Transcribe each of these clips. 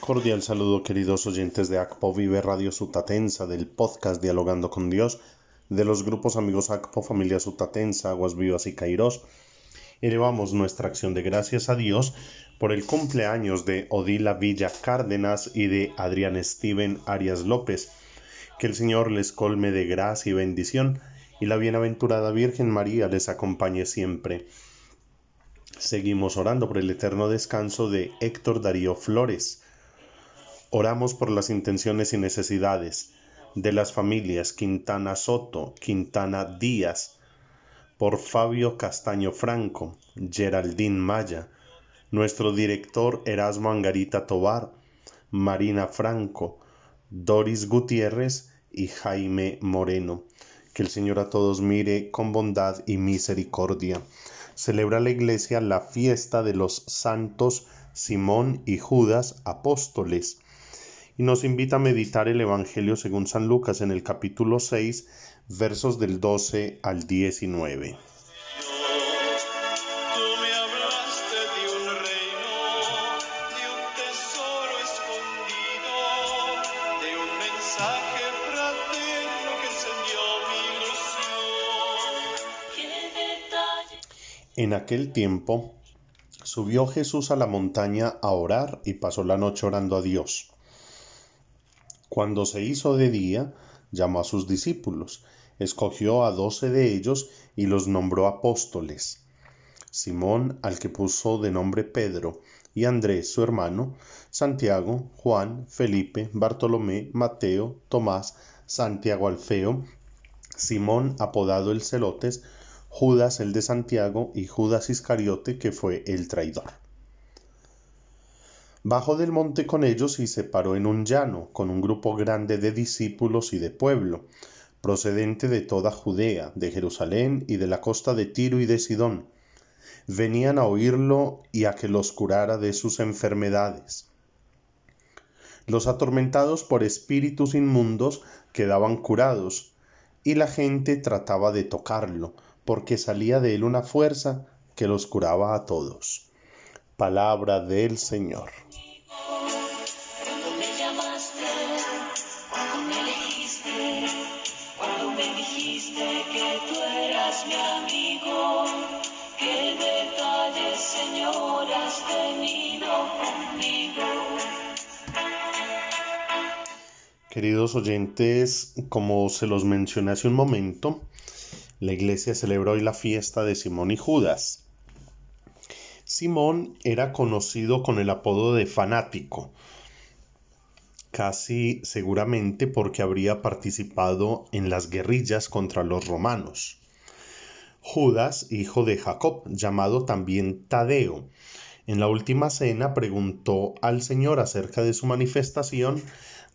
Cordial saludo queridos oyentes de ACPO Vive Radio Sutatensa, del podcast Dialogando con Dios, de los grupos amigos ACPO Familia Sutatensa, Aguas Vivas y Cairós. Elevamos nuestra acción de gracias a Dios por el cumpleaños de Odila Villa Cárdenas y de Adrián Steven Arias López. Que el Señor les colme de gracia y bendición y la bienaventurada Virgen María les acompañe siempre. Seguimos orando por el eterno descanso de Héctor Darío Flores. Oramos por las intenciones y necesidades de las familias Quintana Soto, Quintana Díaz, por Fabio Castaño Franco, Geraldine Maya, nuestro director Erasmo Angarita Tobar, Marina Franco, Doris Gutiérrez y Jaime Moreno. Que el Señor a todos mire con bondad y misericordia. Celebra la Iglesia la fiesta de los santos Simón y Judas apóstoles y nos invita a meditar el Evangelio según San Lucas en el capítulo 6, versos del 12 al 19. En aquel tiempo subió Jesús a la montaña a orar y pasó la noche orando a Dios. Cuando se hizo de día, llamó a sus discípulos, escogió a doce de ellos y los nombró apóstoles. Simón, al que puso de nombre Pedro, y Andrés, su hermano, Santiago, Juan, Felipe, Bartolomé, Mateo, Tomás, Santiago Alfeo, Simón, apodado el Celotes, Judas el de Santiago y Judas Iscariote, que fue el traidor. Bajó del monte con ellos y se paró en un llano, con un grupo grande de discípulos y de pueblo, procedente de toda Judea, de Jerusalén y de la costa de Tiro y de Sidón. Venían a oírlo y a que los curara de sus enfermedades. Los atormentados por espíritus inmundos quedaban curados, y la gente trataba de tocarlo, porque salía de él una fuerza que los curaba a todos. Palabra del Señor. Queridos oyentes, como se los mencioné hace un momento, la iglesia celebra hoy la fiesta de Simón y Judas. Simón era conocido con el apodo de fanático, casi seguramente porque habría participado en las guerrillas contra los romanos. Judas, hijo de Jacob, llamado también Tadeo, en la última cena preguntó al Señor acerca de su manifestación,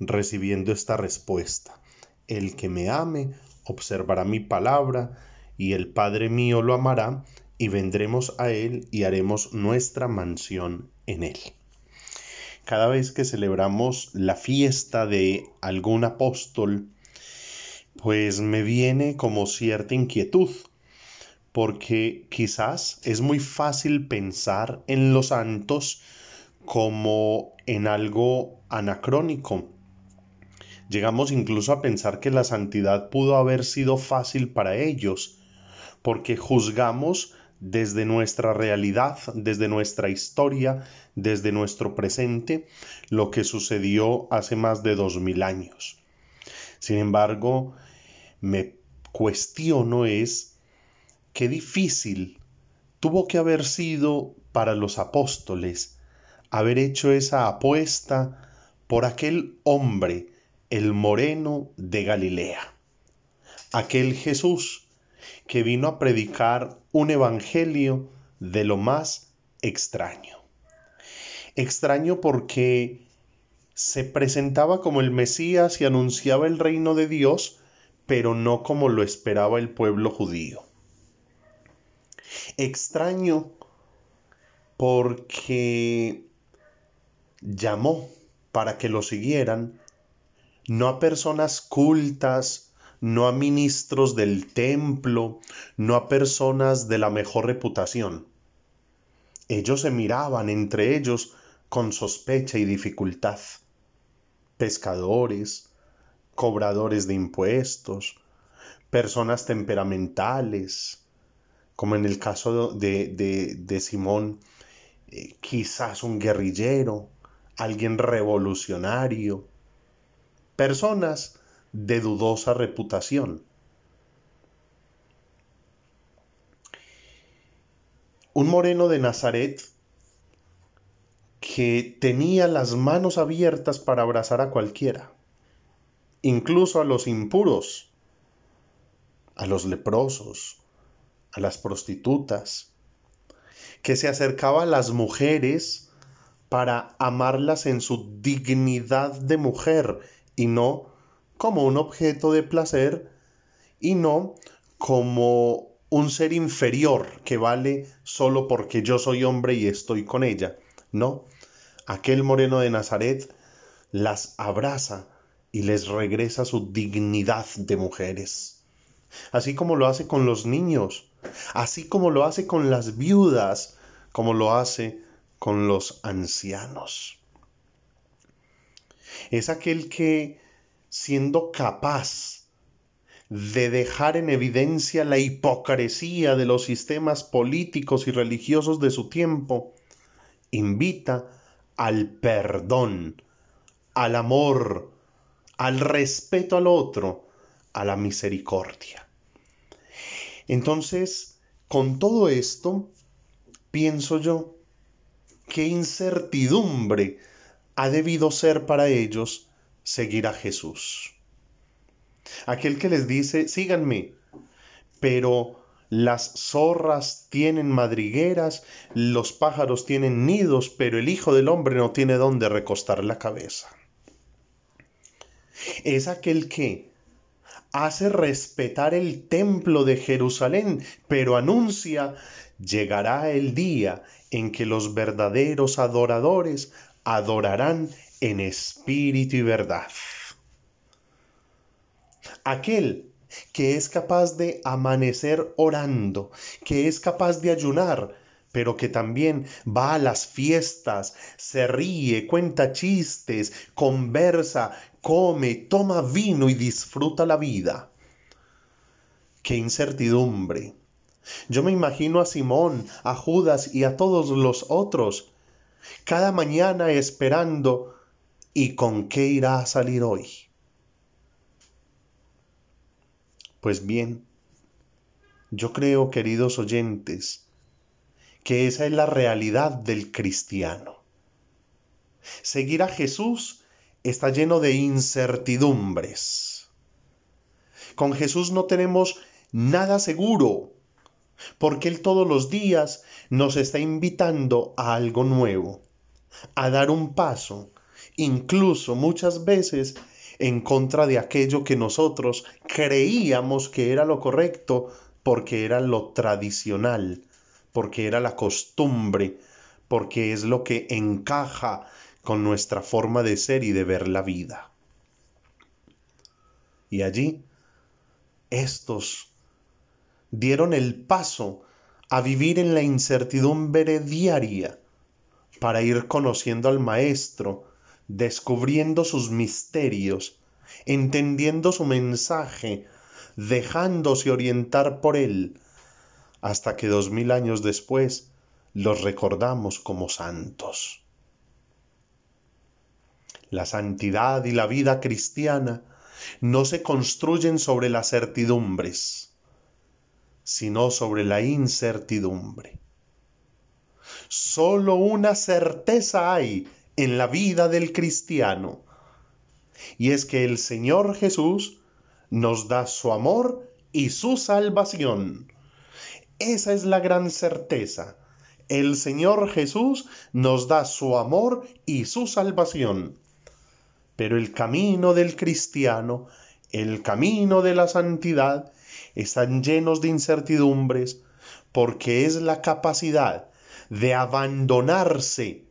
recibiendo esta respuesta. El que me ame observará mi palabra, y el Padre mío lo amará, y vendremos a él y haremos nuestra mansión en él. Cada vez que celebramos la fiesta de algún apóstol, pues me viene como cierta inquietud, porque quizás es muy fácil pensar en los santos como en algo anacrónico. Llegamos incluso a pensar que la santidad pudo haber sido fácil para ellos, porque juzgamos desde nuestra realidad, desde nuestra historia, desde nuestro presente, lo que sucedió hace más de dos mil años. Sin embargo, me cuestiono es qué difícil tuvo que haber sido para los apóstoles haber hecho esa apuesta por aquel hombre, el moreno de Galilea, aquel Jesús que vino a predicar un evangelio de lo más extraño. Extraño porque se presentaba como el Mesías y anunciaba el reino de Dios, pero no como lo esperaba el pueblo judío. Extraño porque llamó para que lo siguieran no a personas cultas, no a ministros del templo, no a personas de la mejor reputación. Ellos se miraban entre ellos con sospecha y dificultad. Pescadores, cobradores de impuestos, personas temperamentales, como en el caso de, Simón, eh, quizás un guerrillero, alguien revolucionario, personas de dudosa reputación. Un moreno de Nazaret que tenía las manos abiertas para abrazar a cualquiera, incluso a los impuros, a los leprosos, a las prostitutas, que se acercaba a las mujeres para amarlas en su dignidad de mujer y no como un objeto de placer y no como un ser inferior que vale solo porque yo soy hombre y estoy con ella. No, aquel moreno de Nazaret las abraza y les regresa su dignidad de mujeres. Así como lo hace con los niños, así como lo hace con las viudas, como lo hace con los ancianos. Es aquel que, siendo capaz de dejar en evidencia la hipocresía de los sistemas políticos y religiosos de su tiempo, invita al perdón, al amor, al respeto al otro, a la misericordia. Entonces, con todo esto, pienso yo, qué incertidumbre ha debido ser para ellos seguir a Jesús. Aquel que les dice, síganme, pero las zorras tienen madrigueras, los pájaros tienen nidos, pero el Hijo del Hombre no tiene dónde recostar la cabeza. Es aquel que hace respetar el templo de Jerusalén, pero anuncia, llegará el día en que los verdaderos adoradores adorarán en espíritu y verdad. Aquel que es capaz de amanecer orando, que es capaz de ayunar, pero que también va a las fiestas, se ríe, cuenta chistes, conversa, come, toma vino y disfruta la vida. Qué incertidumbre. Yo me imagino a Simón, a Judas y a todos los otros, cada mañana esperando ¿y con qué irá a salir hoy? Pues bien, yo creo, queridos oyentes, que esa es la realidad del cristiano. Seguir a Jesús está lleno de incertidumbres. Con Jesús no tenemos nada seguro, porque Él todos los días nos está invitando a algo nuevo, a dar un paso, incluso muchas veces en contra de aquello que nosotros creíamos que era lo correcto, porque era lo tradicional, porque era la costumbre, porque es lo que encaja con nuestra forma de ser y de ver la vida. Y allí, estos dieron el paso a vivir en la incertidumbre diaria para ir conociendo al Maestro, descubriendo sus misterios, entendiendo su mensaje, dejándose orientar por él, hasta que dos mil años después los recordamos como santos. La santidad y la vida cristiana no se construyen sobre las certidumbres, sino sobre la incertidumbre. Solo una certeza hay en la vida del cristiano, y es que el Señor Jesús nos da su amor y su salvación. Esa es la gran certeza. El Señor Jesús nos da su amor y su salvación. Pero el camino del cristiano, el camino de la santidad, están llenos de incertidumbres porque es la capacidad de abandonarse,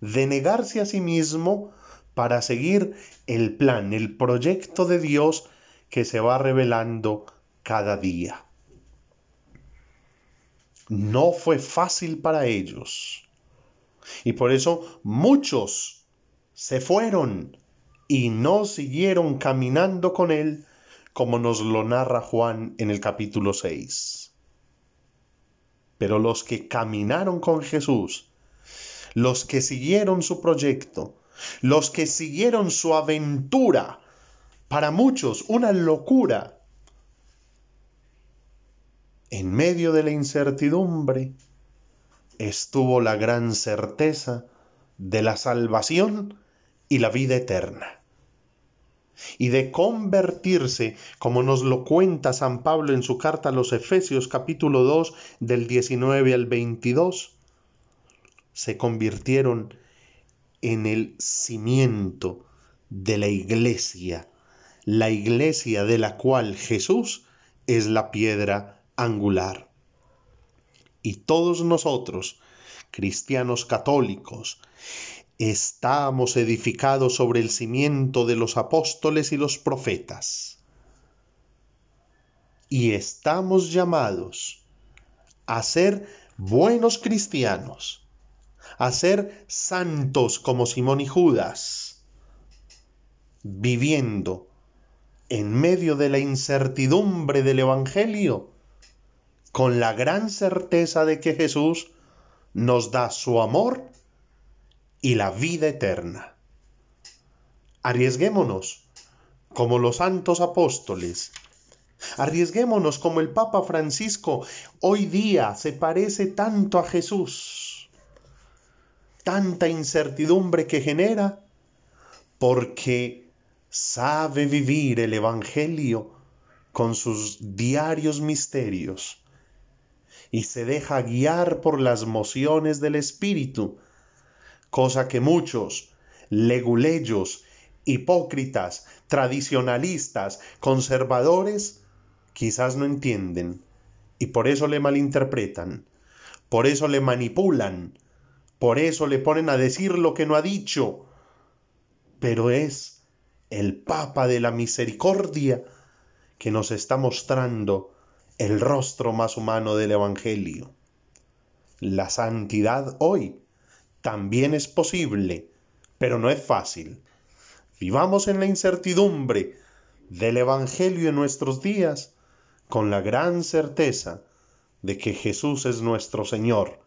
de negarse a sí mismo para seguir el plan, el proyecto de Dios que se va revelando cada día. no fue fácil para ellos. Y por eso muchos se fueron y no siguieron caminando con él como nos lo narra Juan en el capítulo 6. Pero los que caminaron con Jesús, los que siguieron su proyecto, los que siguieron su aventura, para muchos una locura, en medio de la incertidumbre estuvo la gran certeza de la salvación y la vida eterna. Y de convertirse, como nos lo cuenta San Pablo en su carta a los Efesios capítulo 2 del 19 al 22, se convirtieron en el cimiento de la iglesia, la iglesia de la cual Jesús es la piedra angular. Y todos nosotros, cristianos católicos, estamos edificados sobre el cimiento de los apóstoles y los profetas. Y estamos llamados a ser buenos cristianos, a ser santos como Simón y Judas, viviendo en medio de la incertidumbre del Evangelio con la gran certeza de que Jesús nos da su amor y la vida eterna. Arriesguémonos como los santos apóstoles. Arriesguémonos como el Papa Francisco hoy día se parece tanto a Jesús. Tanta incertidumbre que genera porque sabe vivir el Evangelio con sus diarios misterios y se deja guiar por las mociones del Espíritu, cosa que muchos leguleyos, hipócritas, tradicionalistas, conservadores, quizás no entienden y por eso le malinterpretan, por eso le manipulan, por eso le ponen a decir lo que no ha dicho, pero es el Papa de la Misericordia que nos está mostrando el rostro más humano del Evangelio. La santidad hoy también es posible, pero no es fácil. Vivamos en la incertidumbre del Evangelio en nuestros días con la gran certeza de que Jesús es nuestro Señor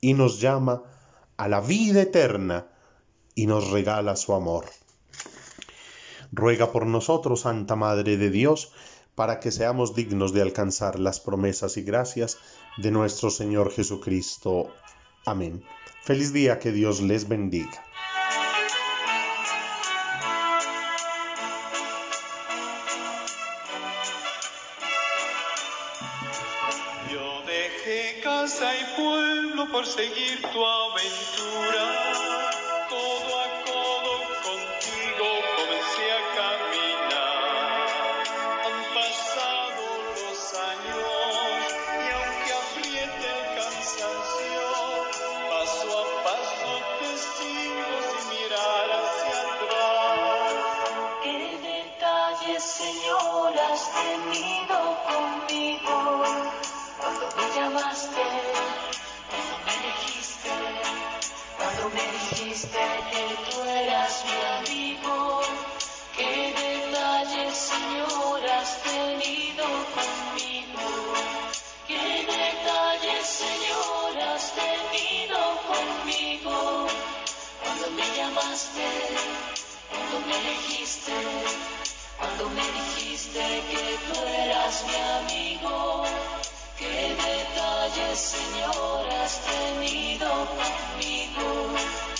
y nos llama a la vida eterna y nos regala su amor. Ruega por nosotros, Santa Madre de Dios, para que seamos dignos de alcanzar las promesas y gracias de nuestro Señor Jesucristo. Amén. Feliz día, que Dios les bendiga. Yo dejé casa y pueblo por seguir tu aventura. Has tenido conmigo? Cuando me llamaste, cuando me elegiste, cuando me dijiste que tú eras mi amigo. ¿Qué detalles, Señor, has tenido conmigo? ¿Qué detalles, Señor, has tenido conmigo? Cuando me llamaste, cuando me elegiste, cuando me dijiste que tú eras mi amigo. Qué detalles, Señor, has tenido conmigo.